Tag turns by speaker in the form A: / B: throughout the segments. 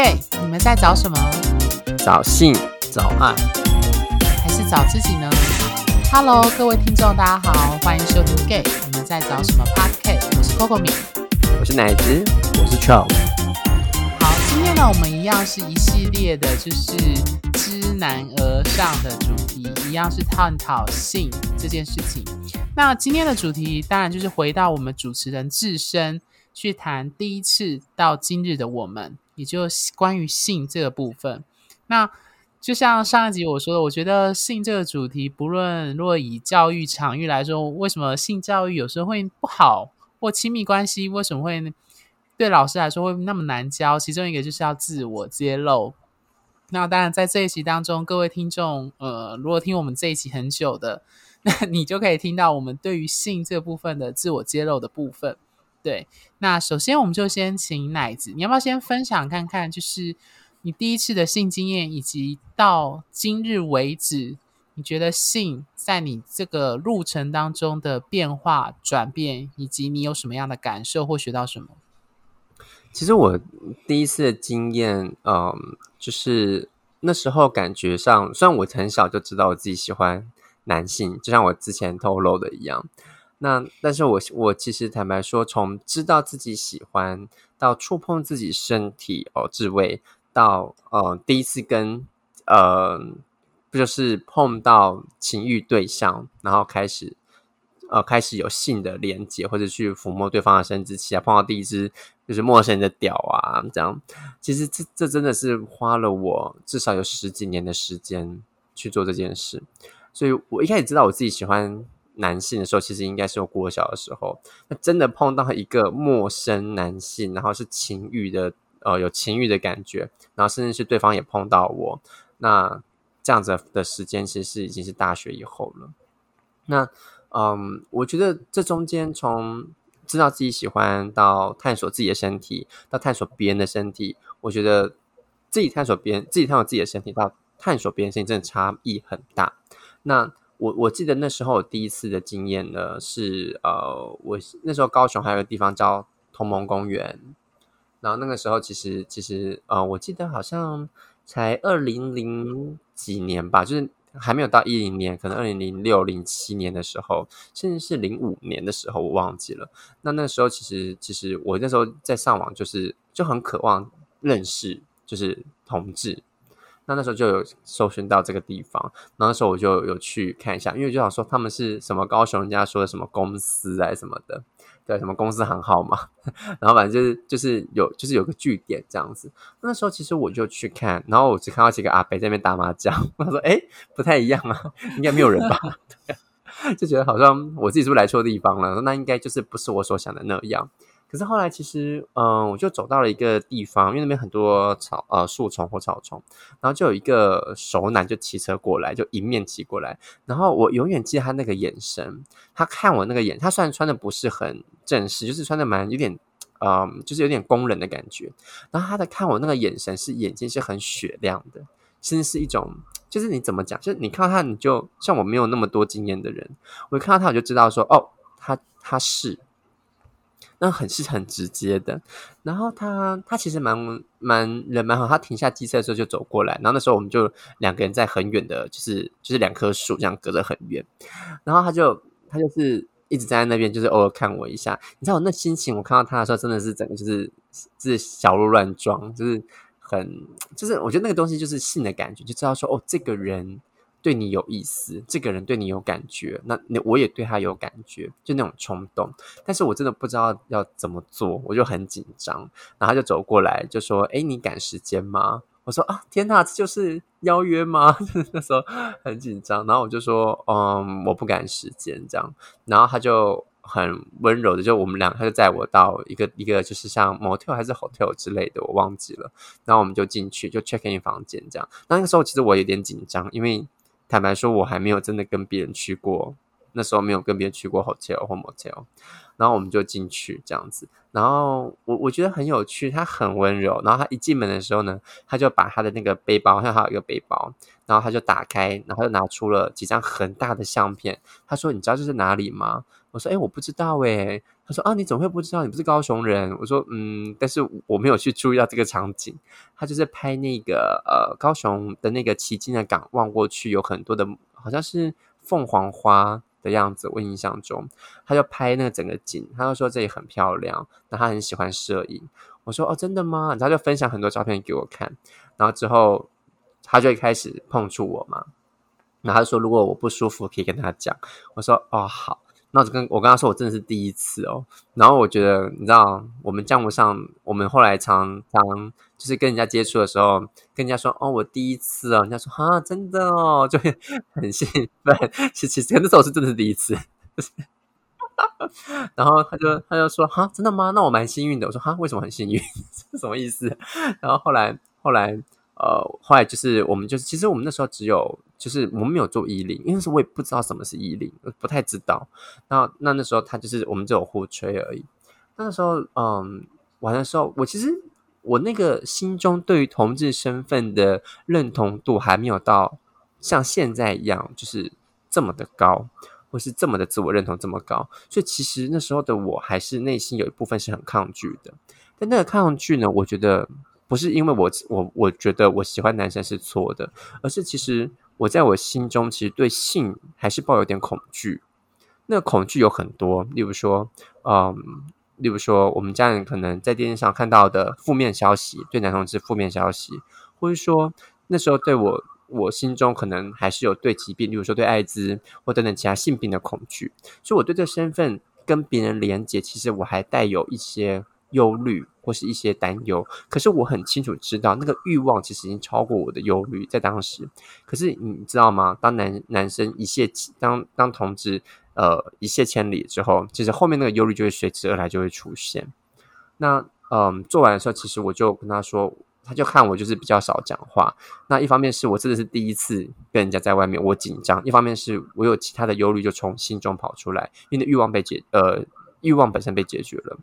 A: gay，你们在找什么？
B: 找性，找爱，
A: 还是找自己呢？Hello，各位听众，大家好，欢迎收听 gay，你们在找什么 Podcast？我是 Coco 米，
B: 我是奶子，
C: 我是 Charles。
A: 好，今天呢，我们一样是一系列的，就是知难而上的主题，一样是探讨性这件事情。那今天的主题当然就是回到我们主持人自身去谈第一次到今日的我们，也就关于性这个部分。那就像上一集我说的，我觉得性这个主题，不论若以教育场域来说，为什么性教育有时候会不好，或亲密关系为什么会对老师来说会那么难教？其中一个就是要自我揭露。那当然，在这一集当中，各位听众，呃，如果听我们这一集很久的。那你就可以听到我们对于性这部分的自我揭露的部分。对，那首先我们就先请奶子，你要不要先分享看看，就是你第一次的性经验，以及到今日为止，你觉得性在你这个路程当中的变化、转变，以及你有什么样的感受或学到什么？
B: 其实我第一次的经验，嗯，就是那时候感觉上，虽然我很小就知道我自己喜欢。男性就像我之前透露的一样，那但是我我其实坦白说，从知道自己喜欢到触碰自己身体哦，自慰到呃第一次跟呃不就是碰到情欲对象，然后开始呃开始有性的连接，或者去抚摸对方的生殖器啊，碰到第一只就是陌生人的屌啊，这样其实这这真的是花了我至少有十几年的时间去做这件事。所以我一开始知道我自己喜欢男性的时候，其实应该是我过小的时候。那真的碰到一个陌生男性，然后是情欲的，呃，有情欲的感觉，然后甚至是对方也碰到我，那这样子的时间其实是已经是大学以后了。那嗯，我觉得这中间从知道自己喜欢到探索自己的身体，到探索别人的身体，我觉得自己探索别人，自己探索自己的身体，到探索别人身体，真的差异很大。那我我记得那时候我第一次的经验呢是呃，我那时候高雄还有个地方叫同盟公园，然后那个时候其实其实呃，我记得好像才二零零几年吧，就是还没有到一零年，可能二零零六零七年的时候，甚至是零五年的时候，我忘记了。那那时候其实其实我那时候在上网，就是就很渴望认识就是同志。那那时候就有搜寻到这个地方，然后那时候我就有去看一下，因为就想说他们是什么高雄人家说的什么公司啊什么的，对，什么公司行号嘛，然后反正就是就是有就是有个据点这样子。那时候其实我就去看，然后我只看到几个阿伯在那边打麻将，我说哎不太一样啊，应该没有人吧？对就觉得好像我自己是不是来错地方了？那应该就是不是我所想的那样。可是后来，其实，嗯，我就走到了一个地方，因为那边很多草，呃，树丛或草丛，然后就有一个熟男就骑车过来，就迎面骑过来，然后我永远记得他那个眼神，他看我那个眼，他虽然穿的不是很正式，就是穿的蛮有点，嗯，就是有点工人的感觉，然后他的看我那个眼神是眼睛是很雪亮的，甚至是一种，就是你怎么讲，就是你看到他，你就像我没有那么多经验的人，我看到他我就知道说，哦，他他是。那很是很直接的，然后他他其实蛮蛮人蛮好，他停下机车的时候就走过来，然后那时候我们就两个人在很远的，就是就是两棵树这样隔得很远，然后他就他就是一直站在那边，就是偶尔看我一下，你知道我那心情，我看到他的时候真的是整个就是是小鹿乱撞，就是很就是我觉得那个东西就是性的感觉，就知道说哦这个人。对你有意思，这个人对你有感觉，那那我也对他有感觉，就那种冲动。但是我真的不知道要怎么做，我就很紧张。然后他就走过来，就说：“哎，你赶时间吗？”我说：“啊，天哪，这就是邀约吗？” 那时候很紧张。然后我就说：“嗯，我不赶时间。”这样，然后他就很温柔的，就我们俩，他就载我到一个一个，就是像 motel 还是 hotel 之类的，我忘记了。然后我们就进去，就 check in 房间这样。那个时候其实我有点紧张，因为。坦白说，我还没有真的跟别人去过，那时候没有跟别人去过 hotel 或 motel，然后我们就进去这样子，然后我我觉得很有趣，他很温柔，然后他一进门的时候呢，他就把他的那个背包，像他有一个背包，然后他就打开，然后就拿出了几张很大的相片，他说：“你知道这是哪里吗？”我说：“哎，我不知道。”哎，他说啊，你怎么会不知道？你不是高雄人？我说嗯，但是我没有去注意到这个场景。他就是拍那个呃高雄的那个旗津的港，望过去有很多的，好像是凤凰花的样子。我印象中，他就拍那个整个景，他就说这里很漂亮，那他很喜欢摄影。我说哦，真的吗？然他就分享很多照片给我看，然后之后他就开始碰触我嘛。然后他说：“如果我不舒服，可以跟他讲。”我说：“哦，好。”那我就跟我跟他说：“我真的是第一次哦。”然后我觉得，你知道，我们项目上，我们后来常常就是跟人家接触的时候，跟人家说：“哦，我第一次哦。”人家说：“啊，真的哦，就会很兴奋。”其实，其实那时候是真的是第一次。然后他就他就说：“哈，真的吗？那我蛮幸运的。”我说：“哈，为什么很幸运？什么意思？”然后后来后来。呃，后来就是我们就是，其实我们那时候只有就是我们没有做衣领，因为那时候我也不知道什么是衣领，不太知道。那那那时候他就是我们只有互吹而已。那时候嗯，玩的时候，我其实我那个心中对于同志身份的认同度还没有到像现在一样，就是这么的高，或是这么的自我认同这么高。所以其实那时候的我还是内心有一部分是很抗拒的。但那个抗拒呢，我觉得。不是因为我我我觉得我喜欢男生是错的，而是其实我在我心中其实对性还是抱有点恐惧。那恐惧有很多，例如说，嗯，例如说我们家人可能在电视上看到的负面消息，对男同志负面消息，或者说那时候对我我心中可能还是有对疾病，例如说对艾滋或等等其他性病的恐惧，所以我对这身份跟别人连接，其实我还带有一些。忧虑或是一些担忧，可是我很清楚知道，那个欲望其实已经超过我的忧虑，在当时。可是你知道吗？当男男生一泻当当同志呃一泻千里之后，其实后面那个忧虑就会随之而来，就会出现。那嗯，做完的时候，其实我就跟他说，他就看我就是比较少讲话。那一方面是我真的是第一次跟人家在外面，我紧张；一方面是我有其他的忧虑就从心中跑出来，因为欲望被解呃欲望本身被解决了。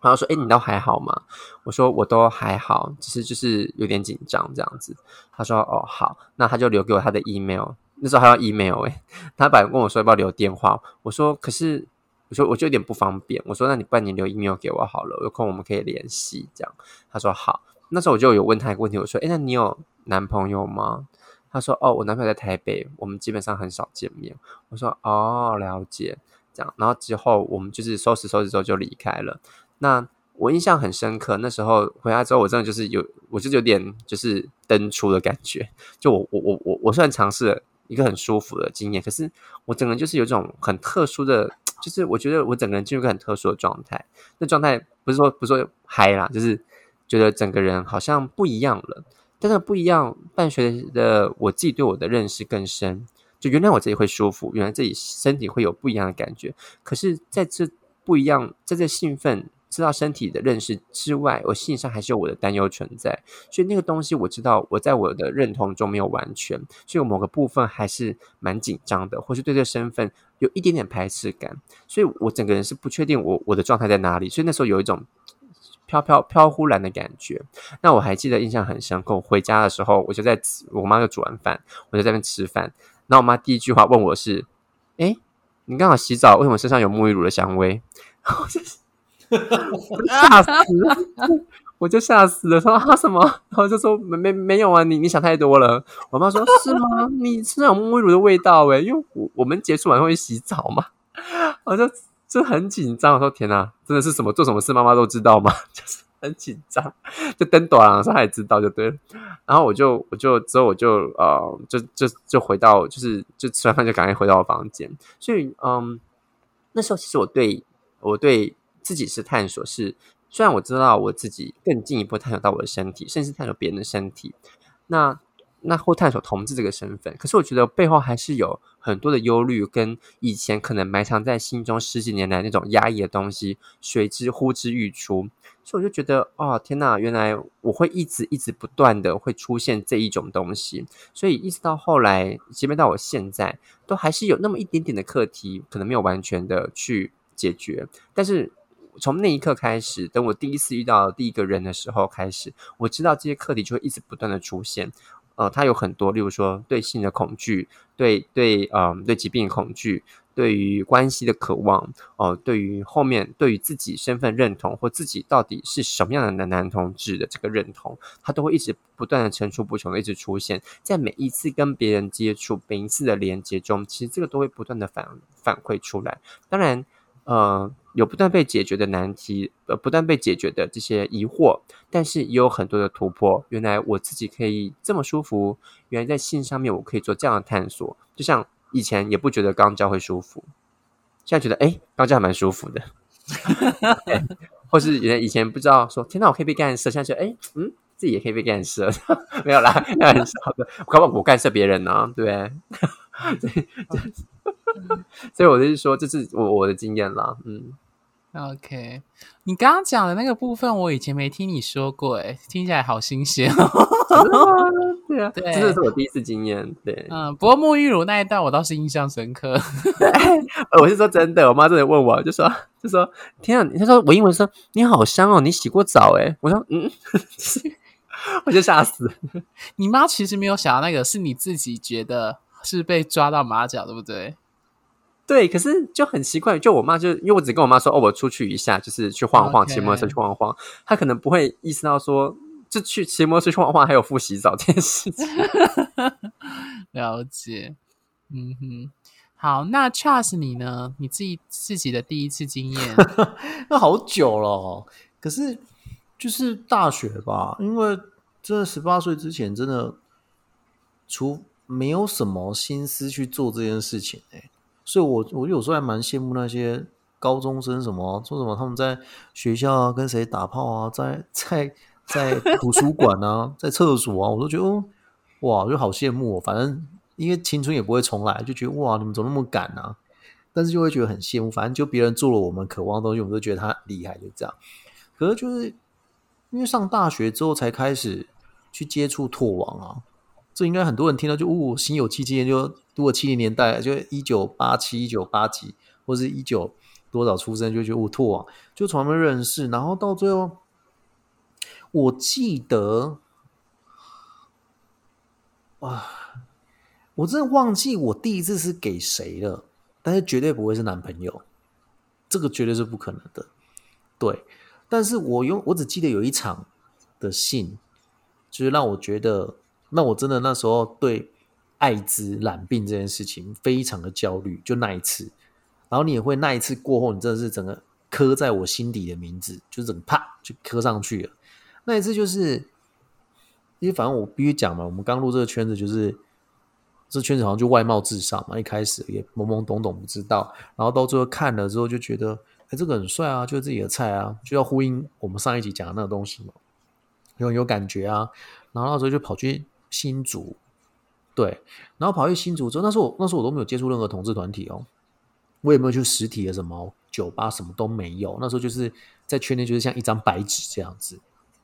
B: 然后说：“哎，你都还好吗？”我说：“我都还好，只是就是有点紧张这样子。”他说：“哦，好，那他就留给我他的 email。那时候还要 email 哎，他本来跟我说要不要留电话，我说：可是我说我就有点不方便。我说：那你半年留 email 给我好了，有空我们可以联系这样。他说：好。那时候我就有问他一个问题，我说：哎，那你有男朋友吗？他说：哦，我男朋友在台北，我们基本上很少见面。我说：哦，了解这样。然后之后我们就是收拾收拾之后就离开了。”那我印象很深刻，那时候回来之后，我真的就是有，我就有点就是登出的感觉。就我我我我我虽然尝试了一个很舒服的经验，可是我整个人就是有种很特殊的，就是我觉得我整个人进入一个很特殊的状态。那状态不是说不是说嗨啦，就是觉得整个人好像不一样了。但是不一样伴随的我自己对我的认识更深，就原来我自己会舒服，原来自己身体会有不一样的感觉。可是在这不一样，在这兴奋。知道身体的认识之外，我心理上还是有我的担忧存在，所以那个东西我知道我在我的认同中没有完全，所以我某个部分还是蛮紧张的，或是对这个身份有一点点排斥感，所以我整个人是不确定我我的状态在哪里，所以那时候有一种飘飘飘忽然的感觉。那我还记得印象很深刻，我回家的时候，我就在我妈又煮完饭，我就在那边吃饭，然后我妈第一句话问我是：“哎，你刚好洗澡，为什么身上有沐浴乳的香味？” 我就是 吓死了！我就吓死了。说啊什么？然后就说没没没有啊！你你想太多了。我妈说：是吗？你身上有沐浴乳的味道哎！因为我我们结束完会洗澡嘛。我就就很紧张。我说天哪，真的是什么做什么事妈妈都知道吗？就是很紧张。就登短了她也知道就对了。然后我就我就之后我就呃就就就回到就是就吃完饭就赶快回到我房间。所以嗯，那时候其实我对我对。自己是探索，是虽然我知道我自己更进一步探索到我的身体，甚至探索别人的身体，那那或探索同志这个身份，可是我觉得背后还是有很多的忧虑，跟以前可能埋藏在心中十几年来那种压抑的东西随之呼之欲出，所以我就觉得，哦天哪，原来我会一直一直不断的会出现这一种东西，所以一直到后来，即便到我现在，都还是有那么一点点的课题，可能没有完全的去解决，但是。从那一刻开始，等我第一次遇到第一个人的时候开始，我知道这些课题就会一直不断的出现。呃，它有很多，例如说对性的恐惧，对对，嗯，对疾病恐惧，对于关系的渴望，哦，对于后面对于自己身份认同或自己到底是什么样的男男同志的这个认同，它都会一直不断的层出不穷的一直出现在每一次跟别人接触、每一次的连接中，其实这个都会不断的反反馈出来。当然，呃。有不断被解决的难题，呃，不断被解决的这些疑惑，但是也有很多的突破。原来我自己可以这么舒服，原来在性上面我可以做这样的探索。就像以前也不觉得肛交会舒服，现在觉得哎，肛交还蛮舒服的。或是原来以前不知道说，天哪，我可以被干涉，现在觉得哎，嗯，自己也可以被干涉。没有啦，开玩笑的，我干涉别人呢，对不对？所以我就是说，这是我我的经验啦，嗯。
A: OK，你刚刚讲的那个部分，我以前没听你说过，哎，听起来好新鲜哦。
B: 对啊，对，这是我第一次经验。对，
A: 嗯，不过沐浴乳那一段我倒是印象深刻。
B: 我是说真的，我妈真的问我，就说就说天啊，她说我英文说你好香哦，你洗过澡哎？我说嗯，我就吓死。
A: 你妈其实没有想到那个，是你自己觉得是被抓到马脚，对不对？
B: 对，可是就很奇怪，就我妈就因为我只跟我妈说哦，我出去一下，就是去晃晃，骑摩托车去晃晃，她可能不会意识到说，就去骑摩托车去晃晃，还有复洗澡这件事情。
A: 了解，嗯哼，好，那 Charles 你呢？你自己自己的第一次经验？
C: 那好久了，可是就是大学吧，因为真的十八岁之前，真的除没有什么心思去做这件事情，哎。所以，我我有时候还蛮羡慕那些高中生，什么做什么，他们在学校啊，跟谁打炮啊，在在在图书馆啊，在厕所啊，我都觉得哇，就好羡慕。反正因为青春也不会重来，就觉得哇，你们怎么那么敢啊？但是就会觉得很羡慕。反正就别人做了我们渴望的东西，我们都觉得他厉害，就这样。可是就是因为上大学之后才开始去接触拓网啊。这应该很多人听到就哦，心有戚戚，就如果七零年代，就一九八七、一九八几，或是一九多少出生，就觉得哦，拓网就从他们认识，然后到最后，我记得啊，我真的忘记我第一次是给谁了，但是绝对不会是男朋友，这个绝对是不可能的。对，但是我用我只记得有一场的信，就是让我觉得。那我真的那时候对艾滋染病这件事情非常的焦虑，就那一次，然后你也会那一次过后，你真的是整个刻在我心底的名字，就整个啪就刻上去了。那一次就是，因为反正我必须讲嘛，我们刚入这个圈子，就是这圈子好像就外貌至上嘛，一开始也懵懵懂懂不知道，然后到最后看了之后就觉得，哎，这个很帅啊，就是自己的菜啊，就要呼应我们上一集讲的那个东西嘛，有有感觉啊，然后那时候就跑去。新竹，对，然后跑去新竹之后，那时候我那时候我都没有接触任何同志团体哦，我也没有去实体的什么酒吧，什么都没有。那时候就是在圈内，就是像一张白纸这样子，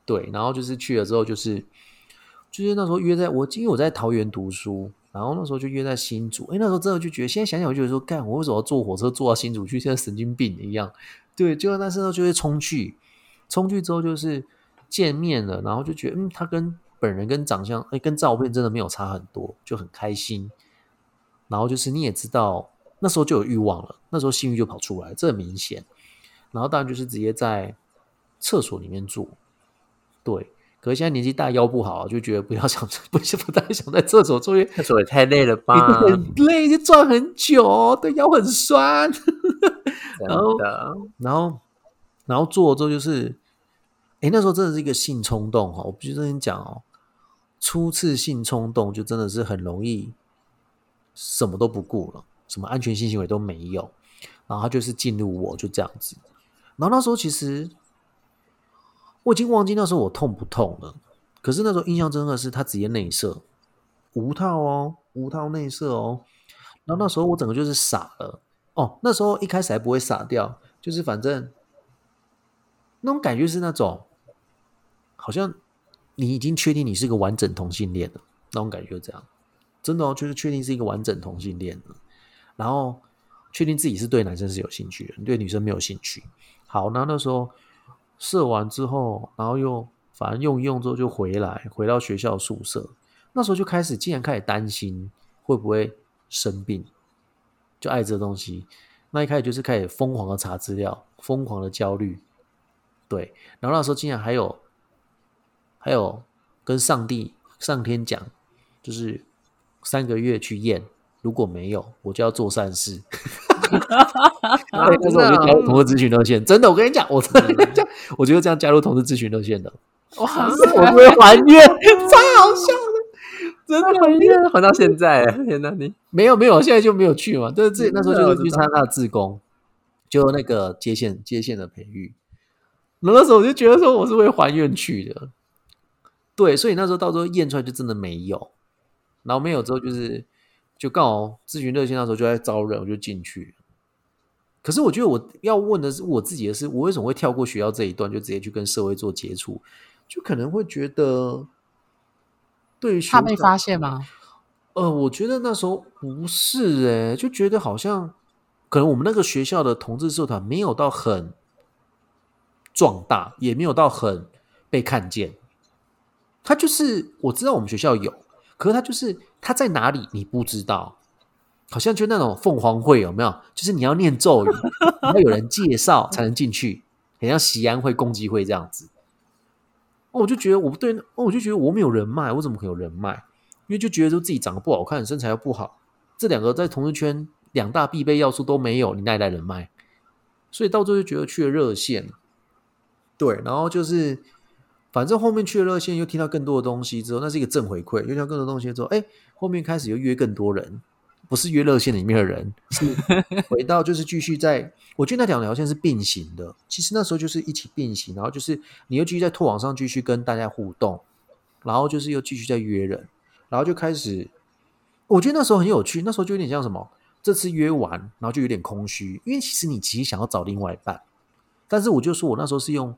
C: 对。然后就是去了之后，就是就是那时候约在我，因为我在桃园读书，然后那时候就约在新竹。哎，那时候真的就觉得，现在想想，我就觉得说，干，我为什么要坐火车坐到新竹去？现在神经病一样。对，就那时候就会冲去，冲去之后就是见面了，然后就觉得，嗯，他跟。本人跟长相，哎，跟照片真的没有差很多，就很开心。然后就是你也知道，那时候就有欲望了，那时候性欲就跑出来，这很明显。然后当然就是直接在厕所里面做，对。可是现在年纪大，腰不好，就觉得不要想，不不太想在厕所做，因为
B: 厕所也太累了吧，
C: 很累，就转很久，对腰很酸。然后，然后，然后做了之后就是，哎，那时候真的是一个性冲动哈，我必须跟你讲哦。初次性冲动就真的是很容易什么都不顾了，什么安全性行为都没有，然后他就是进入我就这样子。然后那时候其实我已经忘记那时候我痛不痛了，可是那时候印象真的是他直接内射，无套哦，无套内射哦。然后那时候我整个就是傻了哦，那时候一开始还不会傻掉，就是反正那种感觉是那种好像。你已经确定你是个完整同性恋了，那种感觉就这样，真的哦，就是确定是一个完整同性恋了，然后确定自己是对男生是有兴趣的，对女生没有兴趣。好，那那时候射完之后，然后又反正用一用之后就回来，回到学校宿舍，那时候就开始竟然开始担心会不会生病，就爱这东西。那一开始就是开始疯狂的查资料，疯狂的焦虑，对。然后那时候竟然还有还有跟上帝上天讲，就是三个月去验，如果没有，我就要做善事。对，那时候我就加入同志咨询热线，真的，我跟你讲，我真的这样，我就这样加入同志咨询热线的。
A: 哇，
C: 我会还愿，超好笑的，真的
B: 还愿还到现在，天哪！你
C: 没有没有，现在就没有去嘛。但是自那时候就是去参加他的志工，就那个接线接线的培育。那那时候我就觉得说，我是会还愿去的。对，所以那时候到时候验出来就真的没有，然后没有之后就是就刚好咨询热线那时候就在招人，我就进去。可是我觉得我要问的是我自己的是，我为什么会跳过学校这一段，就直接去跟社会做接触？就可能会觉得，对于
A: 怕被发现吗？
C: 呃，我觉得那时候不是哎，就觉得好像可能我们那个学校的同志社团没有到很壮大，也没有到很被看见。他就是我知道我们学校有，可是他就是他在哪里你不知道，好像就那种凤凰会有没有？就是你要念咒语，要有人介绍才能进去，很像西安会共济会这样子。我就觉得我不对，我就觉得我没有人脉，我怎么可能有人脉？因为就觉得说自己长得不好看，身材又不好，这两个在同事圈两大必备要素都没有，你哪来人脉？所以到最后就觉得去了热线，对，然后就是反正后面去了热线，又听到更多的东西之后，那是一个正回馈，又听到更多东西之后，哎，后面开始又约更多人。不是约热线里面的人，是回到就是继续在。我觉得那两条线是并行的。其实那时候就是一起并行，然后就是你又继续在拓网上继续跟大家互动，然后就是又继续在约人，然后就开始。我觉得那时候很有趣，那时候就有点像什么？这次约完，然后就有点空虚，因为其实你其实想要找另外一半，但是我就说我那时候是用，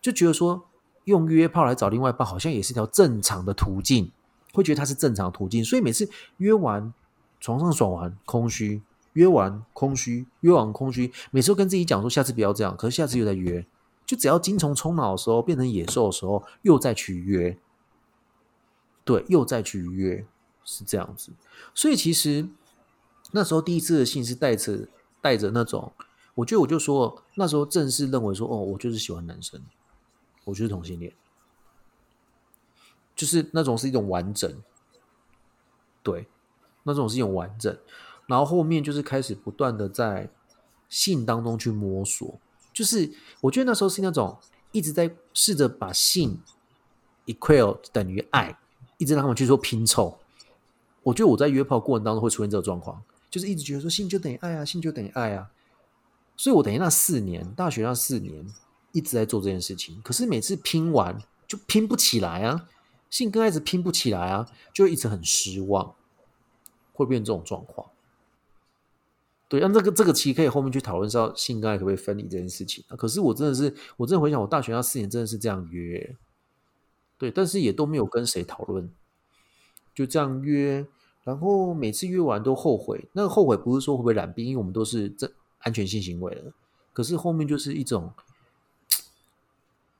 C: 就觉得说用约炮来找另外一半，好像也是一条正常的途径，会觉得它是正常途径，所以每次约完。床上爽完空虚，约完空虚，约完空虚，每次都跟自己讲说下次不要这样，可是下次又在约，就只要精虫冲脑的时候，变成野兽的时候，又再去约，对，又再去约，是这样子。所以其实那时候第一次的信是带着带着那种，我觉得我就说那时候正式认为说，哦，我就是喜欢男生，我就是同性恋，就是那种是一种完整，对。那种是一种完整，然后后面就是开始不断的在性当中去摸索，就是我觉得那时候是那种一直在试着把性 equal 等于爱，一直让他们去做拼凑。我觉得我在约炮过程当中会出现这个状况，就是一直觉得说性就等于爱啊，性就等于爱啊，所以我等于那四年大学那四年一直在做这件事情，可是每次拼完就拼不起来啊，性跟爱子拼不起来啊，就一直很失望。会变这种状况，对，那这个这个其实可以后面去讨论，到性跟爱可不可以分离这件事情。可是我真的是，我真的回想，我大学那四年真的是这样约，对，但是也都没有跟谁讨论，就这样约，然后每次约完都后悔。那个后悔不是说会不会染病，因为我们都是这安全性行为了。可是后面就是一种，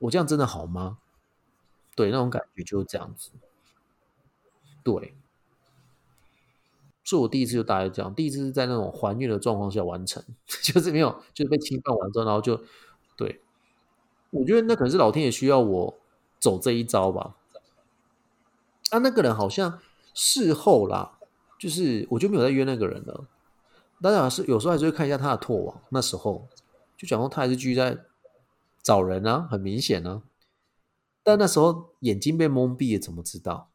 C: 我这样真的好吗？对，那种感觉就是这样子，对。所以我第一次就大概这样，第一次是在那种还愿的状况下完成，就是没有，就是被侵犯完之后，然后就对，我觉得那可能是老天爷需要我走这一招吧。啊，那个人好像事后啦，就是我就没有再约那个人了。当然，是有时候还是会看一下他的拓网，那时候就讲说他还是继续在找人啊，很明显啊。但那时候眼睛被蒙蔽了，怎么知道？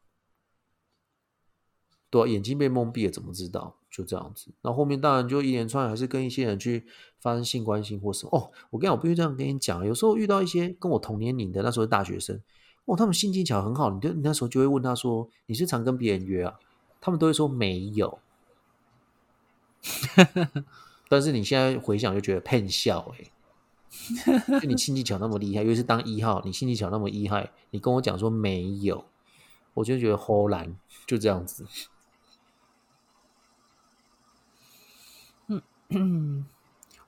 C: 对，眼睛被蒙蔽了，怎么知道？就这样子。那后面当然就一连串，还是跟一些人去发生性关系或什么。哦，我跟你讲，我必须这样跟你讲。有时候遇到一些跟我同年龄的，那时候大学生，哦，他们性技巧很好，你就你那时候就会问他说：“你是常跟别人约啊？”他们都会说没有。但是你现在回想就觉得骗笑哎，就你性技巧那么厉害，尤其是当一号，你性技巧那么厉害，你跟我讲说没有，我就觉得齁然，就这样子。
A: 嗯，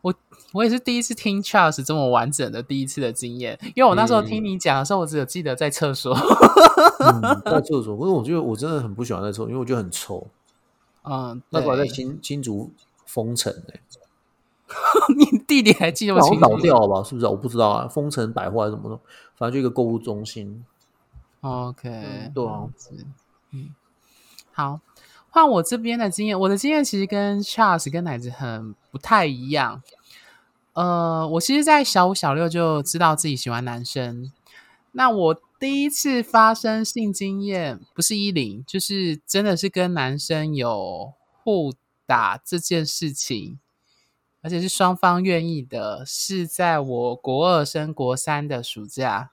A: 我我也是第一次听 Charles 这么完整的第一次的经验，因为我那时候听你讲的时候，我只有记得在厕所，
C: 在厕所。不是，我觉得我真的很不喜欢在厕所，因为我觉得很臭。
A: 嗯，
C: 那时候在新新竹封城哎、
A: 你地点还记得清楚？
C: 倒掉了吧？是不是？我不知道啊，丰城百货还是什么的，反正就一个购物中心。
A: OK，
C: 对
A: 嗯，好，换我这边的经验，我的经验其实跟 Charles 跟奶子很不太一样。呃，我其实，在小五、小六就知道自己喜欢男生。那我第一次发生性经验，不是一零，就是真的是跟男生有互打这件事情，而且是双方愿意的，是在我国二升国三的暑假。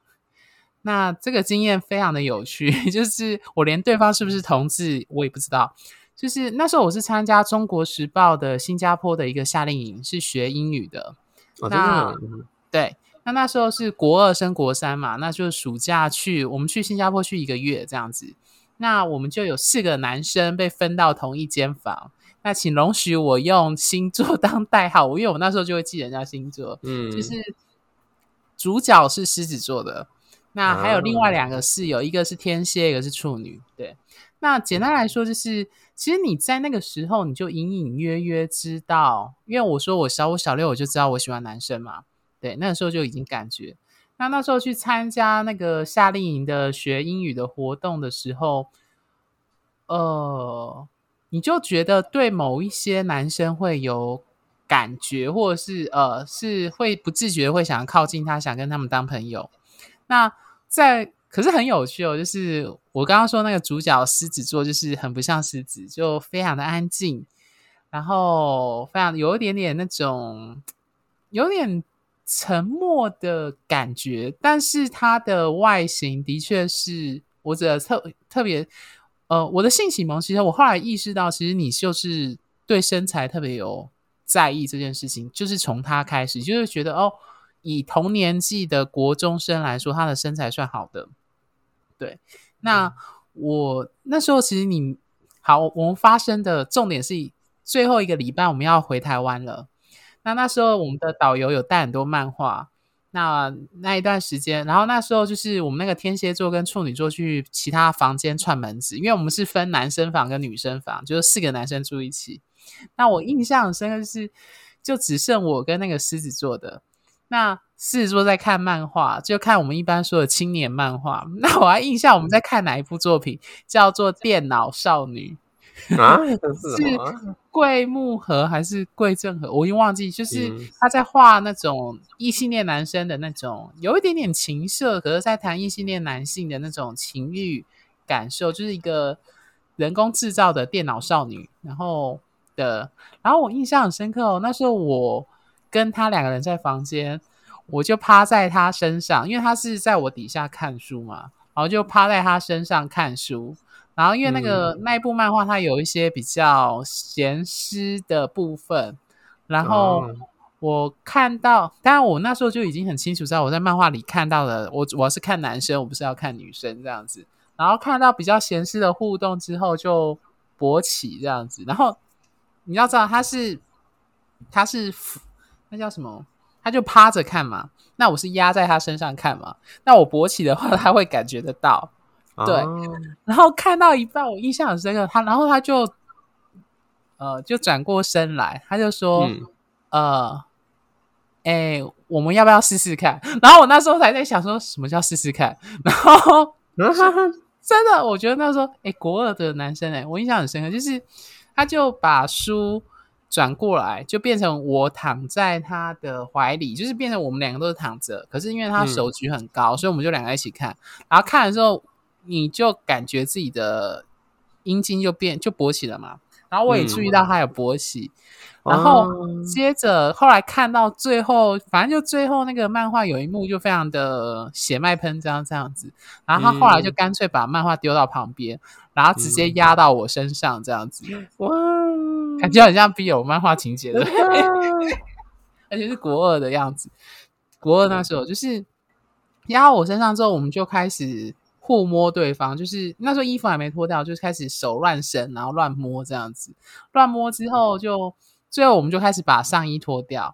A: 那这个经验非常的有趣，就是我连对方是不是同志我也不知道。就是那时候我是参加《中国时报》的新加坡的一个夏令营，是学英语的。
B: 哦，真
A: 那对，那那时候是国二升国三嘛，那就是暑假去，我们去新加坡去一个月这样子。那我们就有四个男生被分到同一间房。那请容许我用星座 当代号，因为我那时候就会记人家星座。
B: 嗯，
A: 就是主角是狮子座的，那还有另外两个室友，一个是天蝎，一个是处女。对，那简单来说就是，其实你在那个时候你就隐隐约约知道，因为我说我小五小六我就知道我喜欢男生嘛，对，那个时候就已经感觉。那那时候去参加那个夏令营的学英语的活动的时候，呃，你就觉得对某一些男生会有感觉，或者是呃，是会不自觉会想要靠近他，想跟他们当朋友。那在可是很有趣哦，就是我刚刚说那个主角狮子座，就是很不像狮子，就非常的安静，然后非常有一点点那种有点沉默的感觉，但是他的外形的确是我觉得特特别。呃，我的性启蒙，其实我后来意识到，其实你就是对身材特别有在意这件事情，就是从他开始，就是觉得哦，以同年纪的国中生来说，他的身材算好的。对，那我那时候其实你好，我们发生的重点是最后一个礼拜我们要回台湾了。那那时候我们的导游有带很多漫画。那那一段时间，然后那时候就是我们那个天蝎座跟处女座去其他房间串门子，因为我们是分男生房跟女生房，就是四个男生住一起。那我印象深刻是，就只剩我跟那个狮子座的。那狮子座在看漫画，就看我们一般说的青年漫画。那我还印象我们在看哪一部作品，叫做《电脑少女》。
B: 啊，是？
A: 桂木和还是桂正和，我已经忘记，就是
B: 嗯
A: 他在画那种异性恋男生的那种，有一点点情色，可是在谈异性恋男性的那种情欲感受，就是一个人工制造的电脑少女，然后的，然后我印象很深刻哦，那时候我跟他两个人在房间，我就趴在他身上，因为他是在我底下看书嘛，然后就趴在他身上看书。然后因为那个、那一部漫画，它有一些比较咸湿的部分，然后
B: 哦
A: 我看到，当然我那时候就已经很清楚知道我在漫画里看到的，我我是看男生，我不是要看女生这样子。然后看到比较闲适的互动之后，就勃起这样子。然后你要知道他是他是那叫什么？他就趴着看嘛，那我是压在他身上看嘛。那我勃起的话，他会感觉得到。对
B: 哦
A: 然后看到一半，我印象很深刻，他然后他就呃就转过身来，他就说、
B: 嗯
A: 呃，哎，我们要不要试试看？然后我那时候才在想说什么叫试试看，然后 真的，我觉得那时候，哎，国二的男生，哎，我印象很深刻，就是他就把书转过来，就变成我躺在他的怀里，就是变成我们两个都是躺着，可是因为他
B: 嗯
A: 手举很高，所以我们就两个一起看。然后看的时候，你就感觉自己的阴茎就变就勃起了嘛。然后我也注意到他有勃起，然后
B: 哦。
A: 接着后来看到最后，反正就最后那个漫画有一幕就非常的血脉喷张这样子，然后他后来就
B: 嗯。
A: 干脆把漫画丢到旁边，然后直接压到我身上这样子，
B: 哇，
A: 感觉很像 BL 漫画情节的，而且是国二的样子。国二那时候就是压到我身上之后，我们就开始互摸对方，就是那时候衣服还没脱掉，就开始手乱伸，然后乱摸这样子。乱摸之后就，最后我们就开始把上衣脱掉，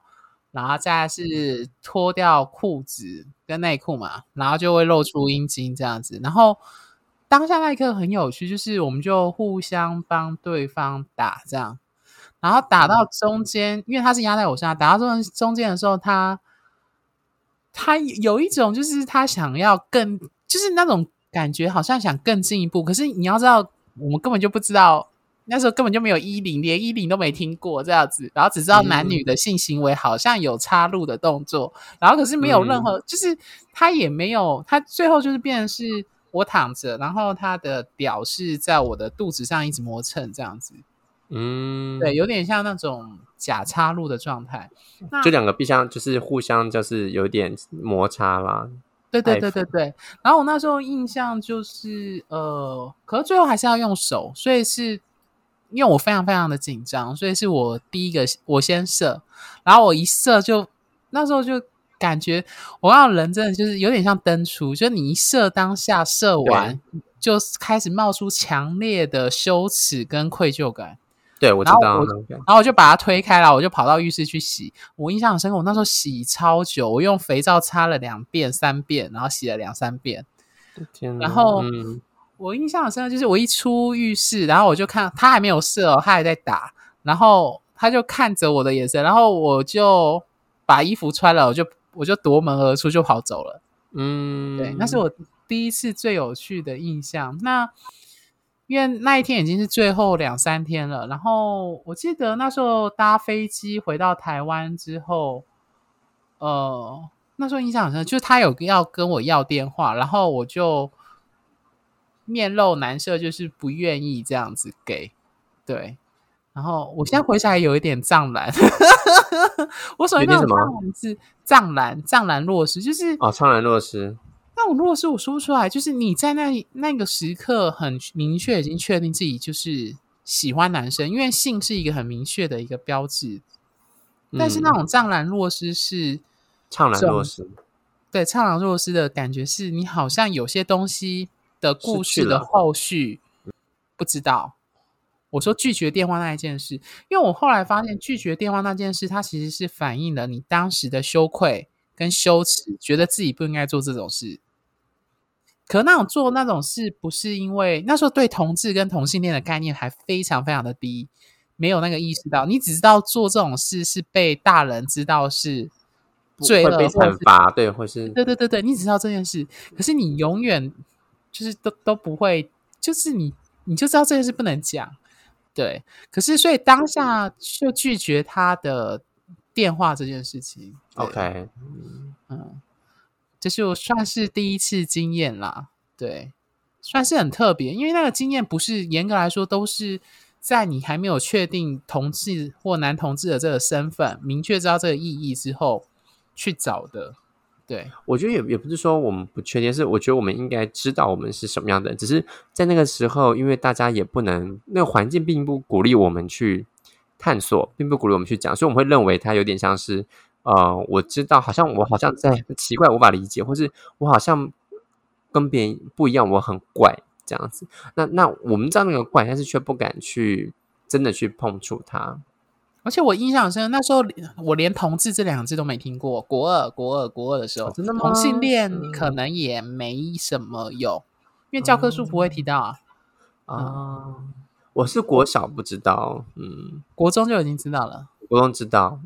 A: 然后再是脱掉裤子跟内裤嘛，然后就会露出阴茎这样子。然后当下那一刻很有趣，就是我们就互相帮对方打这样。然后打到中间，因为他是压在我身上，打到中中间的时候，他他有一种就是他想要更，就是那种感觉，好像想更进一步。可是你要知道，我们根本就不知道，那时候根本就没有衣领，连衣领都没听过这样子，然后只知道男女的性行为好像有插入的动作，然后可是没有任何，就是他也没有，他最后就是变成是我躺着，然后他的屌是在我的肚子上一直磨蹭这样子。
B: 嗯，
A: 对，有点像那种假插入的状态。
B: 就两个必相就是互相就是有点摩擦啦。
A: 对对对对对。然后我那时候印象就是，呃，可是最后还是要用手，所以是因为我非常非常的紧张，所以是我第一个我先射，然后我一射就那时候就感觉我让人真的就是有点像登出，就你一射当下射完，就开始冒出强烈的羞耻跟愧疚感。
B: 对，我知道。
A: 然后我就把它推开了，我就跑到浴室去洗。我印象很深刻，我那时候洗超久，我用肥皂擦了两遍、三遍，然后洗了两三遍。
B: 天哪
A: 然后
B: 嗯
A: 我印象很深刻，就是我一出浴室，然后我就看他还没有射哦，他还在打，然后他就看着我的眼神，然后我就把衣服穿了，我就我就夺门而出，就跑走了。
B: 嗯，
A: 对，那是我第一次最有趣的印象。那因为那一天已经是最后两三天了，然后我记得那时候搭飞机回到台湾之后，呃，那时候印象很深，就是他有要跟我要电话，然后我就面露难色，就是不愿意这样子给，对。然后我现在回想来有一点藏蓝，我所谓那种
B: 有点什么
A: 藏蓝是藏蓝，藏蓝若失，就是
B: 哦，怅然若失。
A: 那种弱势我说不出来，就是你在那那个时刻很明确，已经确定自己就是喜欢男生，因为性是一个很明确的一个标志。但是那
B: 嗯
A: 种怅然若失是，
B: 怅然若失，
A: 对怅然若失的感觉，是你好像有些东西的故事的后续不知道。我说拒绝电话那一件事，因为我后来发现拒绝电话那件事，它其实是反映了你当时的羞愧跟羞耻，觉得自己不应该做这种事。可那种做那种事，不是因为那时候对同志跟同性恋的概念还非常非常的低，没有那个意识到，你只知道做这种事是被大人知道是罪恶或者是
B: 惩罚，对，或是
A: 对对对对，你只知道这件事，可是你永远就是都都不会，就是你你就知道这件事不能讲，对。可是所以当下就拒绝他的电话这件事情。
B: OK，
A: 嗯，这是我算是第一次经验啦，对，算是很特别，因为那个经验不是严格来说都是在你还没有确定同志或男同志的这个身份，明确知道这个意义之后去找的，对。
B: 我觉得也也不是说我们不确定，是我觉得我们应该知道我们是什么样的，只是在那个时候，因为大家也不能，那个环境并不鼓励我们去探索，并不鼓励我们去讲，所以我们会认为它有点像是，呃，我知道，好像我好像在奇怪，无法理解，或是我好像跟别人不一样，我很怪这样子。那那我们知道那个怪，但是却不敢去真的去碰触它。
A: 而且我印象很深，那时候我连“同志”这两个字都没听过。国二、国二、国二的时候，
B: 哦真的吗
A: 同性恋
B: 嗯
A: 可能也没什么有，因为教科书不会提到啊。
B: 啊，我是国小不知道，嗯，
A: 国中就已经知道了，
B: 国中知道，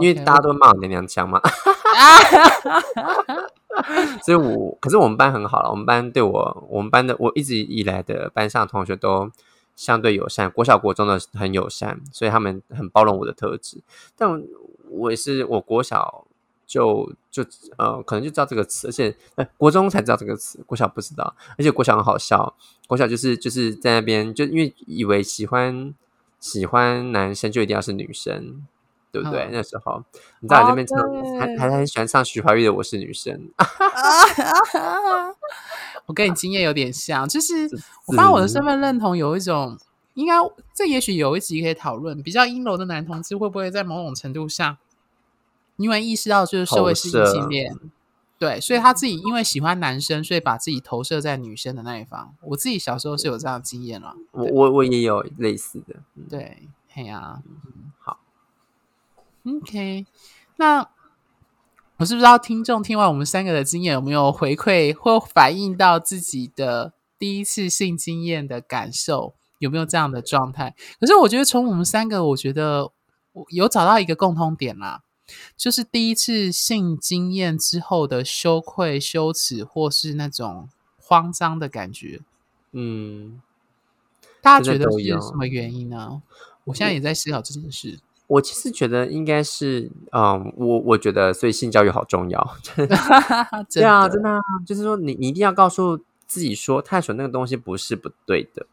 B: 因为大家都骂我娘娘腔嘛，所以我可是我们班很好了，我们班对我我们班的我一直以来的班上同学都相对友善，国小国中的很友善，所以他们很包容我的特质。但我我也是，我国小就就呃可能就知道这个词，而且呃国中才知道这个词，国小不知道，而且国小很好笑，国小就是就是在那边就因为以为喜欢喜欢男生就一定要是女生。对不对？
A: 嗯。
B: 那时候你知道，
A: 哦
B: 这边唱，
A: 对。
B: 还还很喜欢唱徐怀钰的《我是女生》
A: 我跟你经验有点像，就是 我发现我的身份认同有一种，应该这也许有一集可以讨论，比较阴柔的男同志会不会在某种程度上，因为意识到就是社会是异性恋，对，所以他自己因为喜欢男生，所以把自己投射在女生的那一方。我自己小时候是有这样的经验了，
B: 我我我也有类似的，嗯。
A: 对，嘿呀、
B: 好
A: ，OK，那我是不知道听众听完我们三个的经验，有没有回馈或反映到自己的第一次性经验的感受？有没有这样的状态？可是我觉得从我们三个，我觉得我有找到一个共通点啦，就是第一次性经验之后的羞愧、羞耻，或是那种慌张的感觉。
B: 嗯，
A: 大家觉得是什么原因呢？我现在也在思考这件事。
B: 我其实觉得应该是，嗯，我我觉得，所以性教育好重要。
A: 真
B: 对啊，
A: 的
B: 真的啊、就是说你你一定要告诉自己说，探索那个东西不是不对的，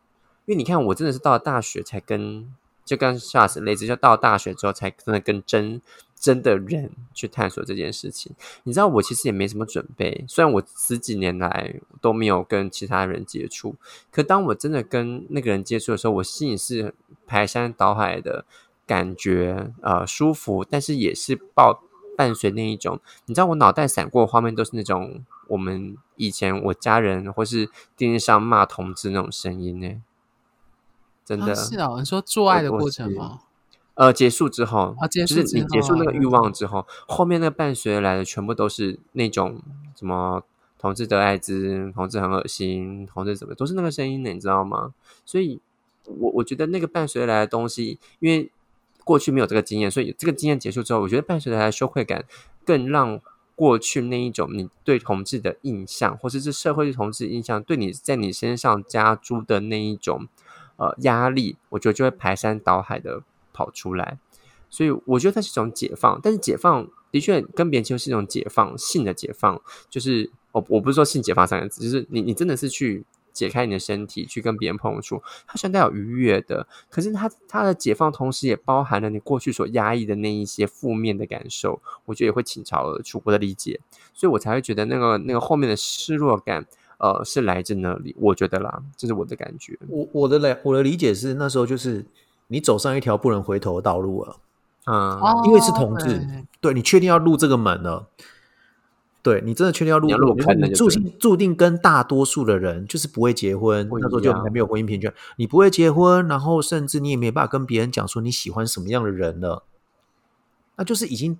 B: 因为你看，我真的是到了大学才跟就跟 Shas 类似，就到了大学之后才真的跟真真的人去探索这件事情。你知道，我其实也没什么准备，虽然我十几年来都没有跟其他人接触，可当我真的跟那个人接触的时候，我心里是排山倒海的感觉，呃，舒服，但是也是抱伴随那一种，你知道，我脑袋闪过的画面都是那种我们以前我家人或是电视上骂同志那种声音呢，真的、
A: 啊是哦，你说做爱的过程吗？
B: 呃，结束之后，
A: 啊结束
B: 就是你结束那个欲望之后，后面那个伴随来的全部都是那种什么同志得艾滋，同志很恶心，同志怎么都是那个声音呢，你知道吗？所以我我觉得那个伴随来的东西，因为过去没有这个经验，所以这个经验结束之后，我觉得伴随着他的羞愧感更让过去那一种你对同志的印象，或者是社会对同志印象，对你在你身上加诸的那一种呃压力，我觉得就会排山倒海的跑出来。所以我觉得它是一种解放，但是解放的确跟别人就是一种解放，性的解放，就是我我不是说性解放三个字，就是你你真的是去解开你的身体，去跟别人碰触，它虽然带有愉悦的，可是它它的解放同时也包含了你过去所压抑的那一些负面的感受，我觉得也会倾巢而出。我的理解，所以我才会觉得那个那个后面的失落感，呃，是来自那里。我觉得啦，这是我的感觉。
C: 我我的理我的理解是，那时候就是你走上一条不能回头的道路了，
B: 嗯，
C: 因为是同志
A: 对
C: 对你确定要入这个门了。对你真的确定要入
B: 入
C: 你注定注定跟大多数的人就是不会结婚，那时候就
B: 样
C: 还没有婚姻平权，你不会结婚，然后甚至你也没办法跟别人讲说你喜欢什么样的人了，那就是已经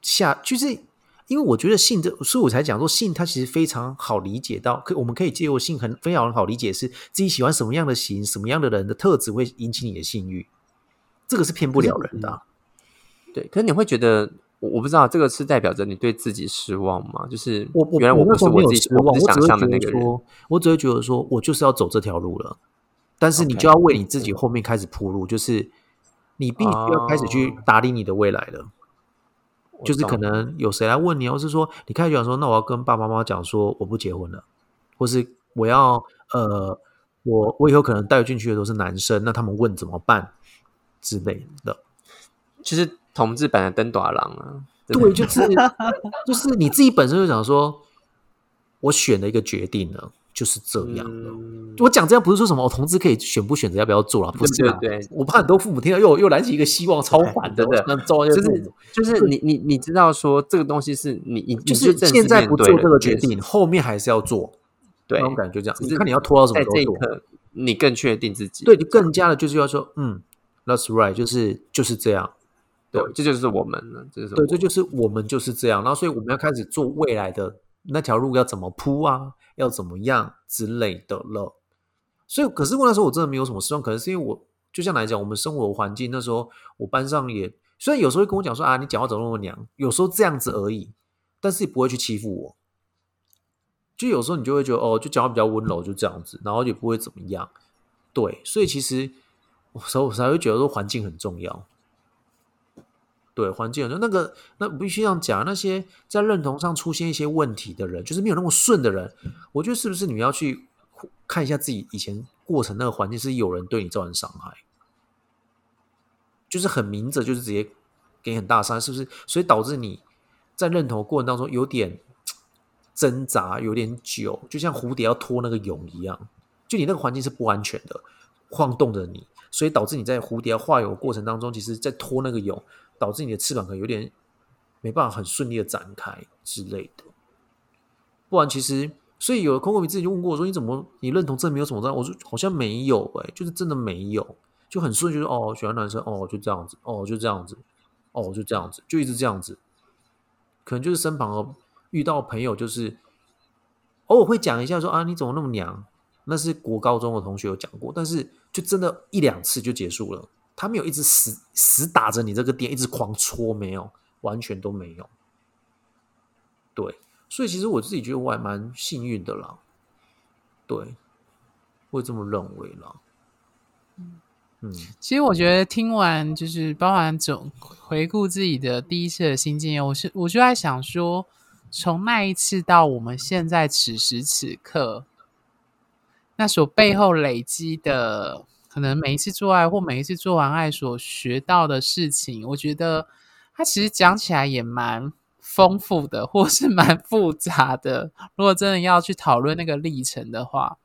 C: 下，就是因为我觉得性这，所以我才讲说性它其实非常好理解到，可我们可以借由性很非常好理解是自己喜欢什么样的型、什么样的人的特质会引起你的性欲，这个是骗不了人的啊、
B: 对。可是你会觉得，我我不知道这个是代表着你对自己失望吗？就是
C: 我我
B: 原来我不是我自己，
C: 失望，我
B: 想象的那个人。
C: 说，我只会觉得说我就是要走这条路了，但是你就要为你自己后面开始铺路，就是你必须要开始去
B: 哦
C: 打理你的未来了。
B: 我
C: 就是可能有谁来问你，或是说你开始讲说，那我要跟爸爸妈妈讲说我不结婚了，或是我要呃，我我以后可能带进去的都是男生，那他们问怎么办之类的。
B: 就是同志版的登短郎啊。
C: 对，就是就是你自己本身就想说，我选了一个决定了，就是这样。
B: 嗯
C: 我讲这样不是说什么我同志可以选不选择要不要做了，不是啊。
B: 对对对
C: 我怕很多父母听到又又燃起一个希望，超烦的，
B: 真的
C: 那糟
B: 就是就是你你你知道说这个东西是你你你
C: 就是现在不做这个决定，后面还是要做。
B: 对
C: 那种感觉这样，你看你要拖到什么
B: 在
C: 时候
B: 你更确定自己。
C: 对，你更加的就是要说，嗯，That's right，就是就是这样。
B: 对，这就是我们了，这就是
C: 对，
B: 我
C: 这就是我们就是这样。然后，所以我们要开始做未来的那条路要怎么铺啊，要怎么样之类的了。所以，可是我那时候我真的没有什么失望，可能是因为我就像来讲，我们生活环境那时候，我班上也虽然有时候会跟我讲说啊，你讲话怎么那么娘，有时候这样子而已，但是也不会去欺负我。就有时候你就会觉得哦，就讲话比较温柔，就这样子，然后也不会怎么样。对，所以其实我所以我才会觉得说环境很重要。对，环境很重要。那个那必须这样讲，那些在认同上出现一些问题的人，就是没有那么顺的人，我觉得是不是你要去看一下自己以前过程那个环境，是有人对你造成伤害，就是很明着，就是直接给你很大伤害，是不是？所以导致你在认同过程当中有点 挣扎，有点久，就像蝴蝶要拖那个蛹一样，就你那个环境是不安全的，晃动着你，所以导致你在蝴蝶化蛹过程当中，其实在拖那个蛹，导致你的翅膀可能有点没办法很顺利的展开之类的。不然其实，所以有的 Coco 米自己就问过我说：“你怎么你认同这没有什么障碍？”我说：“好像没有哎、就是真的没有，就很顺，就是哦喜欢男生哦就这样子，哦就这样子，哦就这样子，就一直这样子。可能就是身旁遇到朋友，就是偶尔会讲一下说啊你怎么那么娘，那是国高中的同学有讲过，但是就真的一两次就结束了，他没有一直死死打着你这个点，一直狂戳，没有，完全都没有。对，所以其实我自己觉得我还蛮幸运的啦，对，会这么认为啦。嗯，
A: 其实我觉得听完就是包含总回顾自己的第一次的新经验，我是我就在想说，从那一次到我们现在此时此刻，那所背后累积的，可能每一次做爱或每一次做完爱所学到的事情，我觉得它其实讲起来也蛮丰富的，或是蛮复杂的。如果真的要去讨论那个历程的话。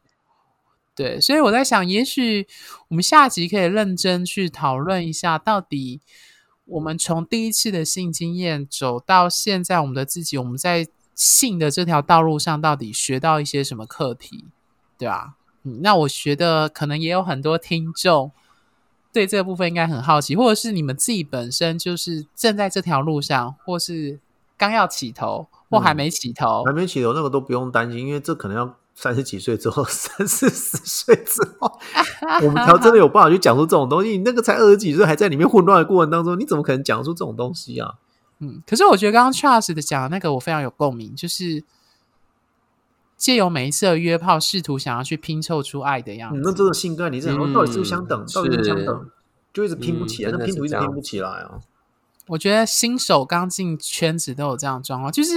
A: 对，所以我在想，也许我们下集可以认真去讨论一下，到底我们从第一次的性经验走到现在，我们的自己，我们在性的这条道路上，到底学到一些什么课题，对吧？嗯，那我觉得可能也有很多听众对这个部分应该很好奇，或者是你们自己本身就是正在这条路上，或是刚要起头，或还没起头，
C: 还没起头，那个都不用担心，因为这可能要。三十几岁之后，三四十岁之后，我们才真的有办法去讲出这种东西。你那个才二十几岁，还在里面混乱的过程当中，你怎么可能讲出这种东西啊？
A: 嗯，可是我觉得刚刚 Charles 的讲的那个，我非常有共鸣，就是借由每一次的约炮，试图想要去拼凑出爱的样子。
C: 那这个性格，你这到底是不是相等？到底是相等？就一直拼不起来，那拼图一直拼不起来啊！
A: 我觉得新手刚进圈子都有这样状况，就是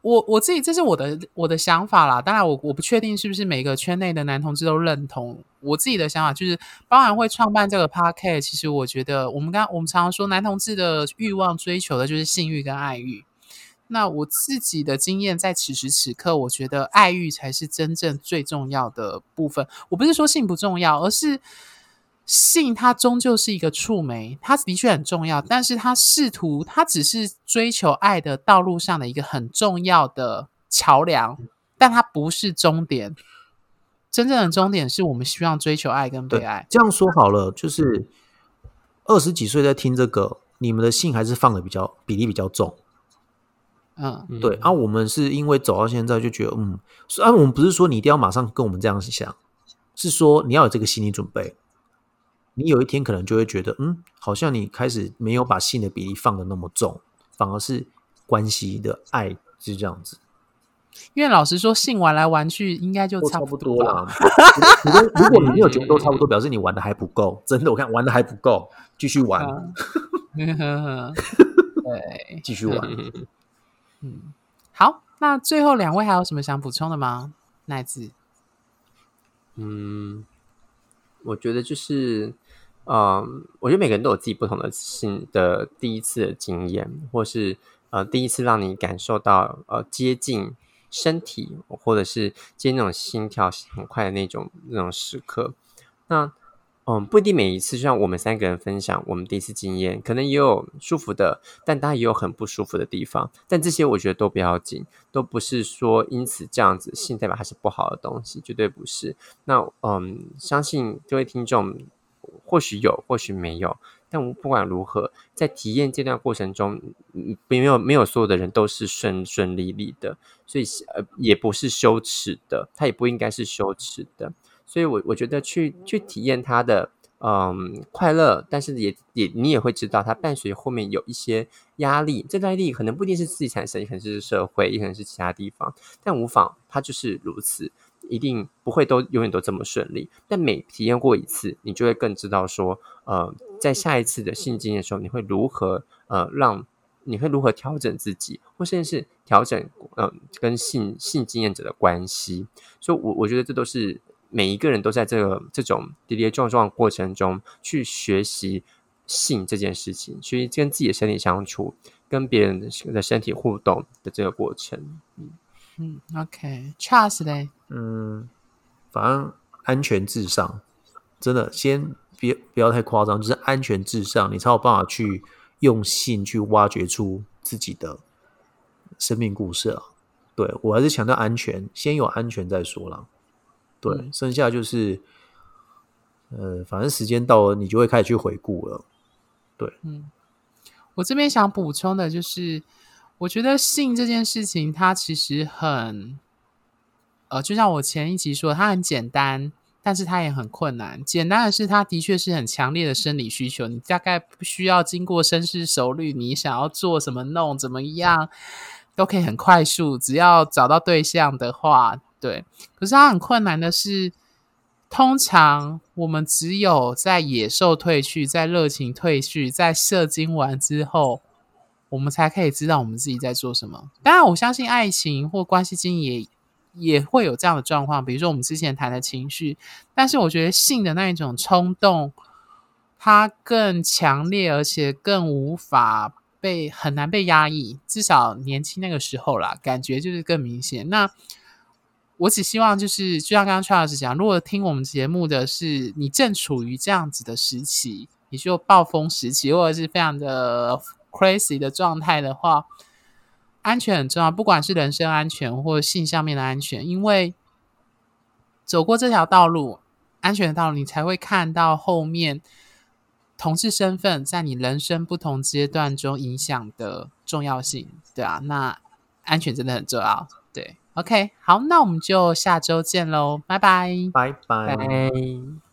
A: 我我自己这是我的我的想法啦。当然，我我不确定是不是每个圈内的男同志都认同我自己的想法，就是包含会创办这个 p a r k 其实我觉得我们刚我们常常说男同志的欲望追求的就是性欲跟爱欲。那我自己的经验在此时此刻，我觉得爱欲才是真正最重要的部分。我不是说性不重要，而是。性它终究是一个触媒，它的确很重要，但是它试图，它只是追求爱的道路上的一个很重要的桥梁，但它不是终点。真正的终点是我们希望追求爱跟被爱。
C: 这样说好了，就是二十几岁在听这个，你们的性还是放的比较比例比较重。
A: 嗯，
C: 对。啊，我们是因为走到现在就觉得，嗯，虽然我们不是说你一定要马上跟我们这样想，是说你要有这个心理准备。你有一天可能就会觉得，嗯，好像你开始没有把性的比例放的那么重，反而是关系的爱是这样子。
A: 因为老实说，性玩来玩去应该就差
C: 不
A: 多
C: 了。如果你没有觉得都差不多，表示你玩的还不够。真的，我看玩的还不够，继续玩。
A: 对，
C: 继续玩。
A: 嗯，好，那最后两位还有什么想补充的吗？奈子，
B: 嗯，我觉得就是。嗯，我觉得每个人都有自己不同的性的第一次的经验，或是呃第一次让你感受到呃接近身体，或者是接那种心跳很快的那种那种时刻。那嗯，不一定每一次，就像我们三个人分享我们第一次经验，可能也有舒服的，但当然也有很不舒服的地方。但这些我觉得都不要紧，都不是说因此这样子性代表它是不好的东西，绝对不是。那嗯，相信各位听众。或许有，或许没有，但我不管如何，在体验这段过程中，没有没有所有的人都是顺顺利利的，所以呃，也不是羞耻的，他也不应该是羞耻的，所以我我觉得去去体验他的嗯快乐，但是也也你也会知道，它伴随后面有一些压力，这段压力可能不一定是自己产生，也可能是社会，也可能是其他地方，但无妨，它就是如此。一定不会都永远都这么顺利，但每体验过一次，你就会更知道说，呃，在下一次的性经验的时候，你会如何呃让，你会如何调整自己，或甚至是调整呃跟性性经验者的关系。所以，我我觉得这都是每一个人都在这个这种跌跌撞撞过程中去学习性这件事情，学习跟自己的身体相处，跟别人的身体互动的这个过程，嗯。
A: 嗯，OK，Charles 嘞，
C: 嗯，反正安全至上，真的，先别不要太夸张，就是安全至上，你才有办法去用性去挖掘出自己的生命故事啊。对我还是强调安全，先有安全再说了。对，剩下就是，呃，反正时间到了，你就会开始去回顾了。对，
A: 嗯，我这边想补充的就是。我觉得性这件事情，它其实很呃，就像我前一集说，它很简单，但是它也很困难。简单的是，它的确是很强烈的生理需求，你大概不需要经过深思熟虑，你想要做什么弄怎么样，都可以很快速，只要找到对象的话，对。可是它很困难的是。通常我们只有在野兽退去、在热情退去、在射精完之后，我们才可以知道我们自己在做什么。当然，我相信爱情或关系经营也也会有这样的状况，比如说我们之前谈的情绪。但是，我觉得性的那一种冲动，它更强烈，而且更无法被很难被压抑。至少年轻那个时候啦，感觉就是更明显。那。我只希望就是，就像刚刚 Charles 讲，如果听我们节目的是你正处于这样子的时期，你就暴风时期，或者是非常的 crazy 的状态的话，安全很重要，不管是人身安全或性上面的安全，因为走过这条道路，安全的道路，你才会看到后面同志身份在你人生不同阶段中影响的重要性，对啊，那安全真的很重要，对。OK，好，那我们就下周见喽，拜拜，
C: 拜拜。